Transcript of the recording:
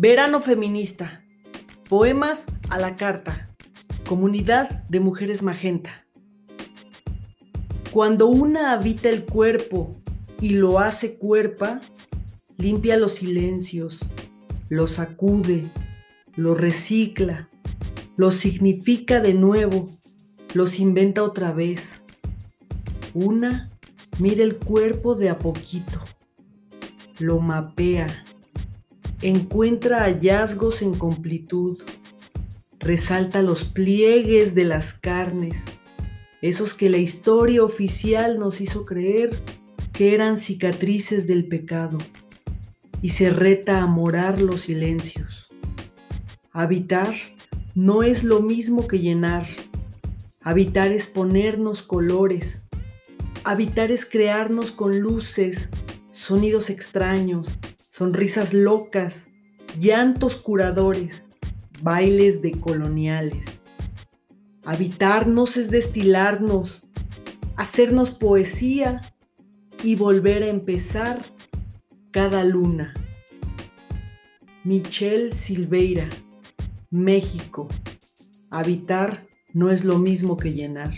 Verano feminista. Poemas a la carta. Comunidad de mujeres magenta. Cuando una habita el cuerpo y lo hace cuerpa, limpia los silencios, los sacude, los recicla, los significa de nuevo, los inventa otra vez. Una mira el cuerpo de a poquito, lo mapea encuentra hallazgos en completud, resalta los pliegues de las carnes, esos que la historia oficial nos hizo creer que eran cicatrices del pecado, y se reta a morar los silencios. Habitar no es lo mismo que llenar. Habitar es ponernos colores. Habitar es crearnos con luces, sonidos extraños, sonrisas locas, llantos curadores, bailes de coloniales. Habitarnos es destilarnos, hacernos poesía y volver a empezar cada luna. Michelle Silveira, México. Habitar no es lo mismo que llenar.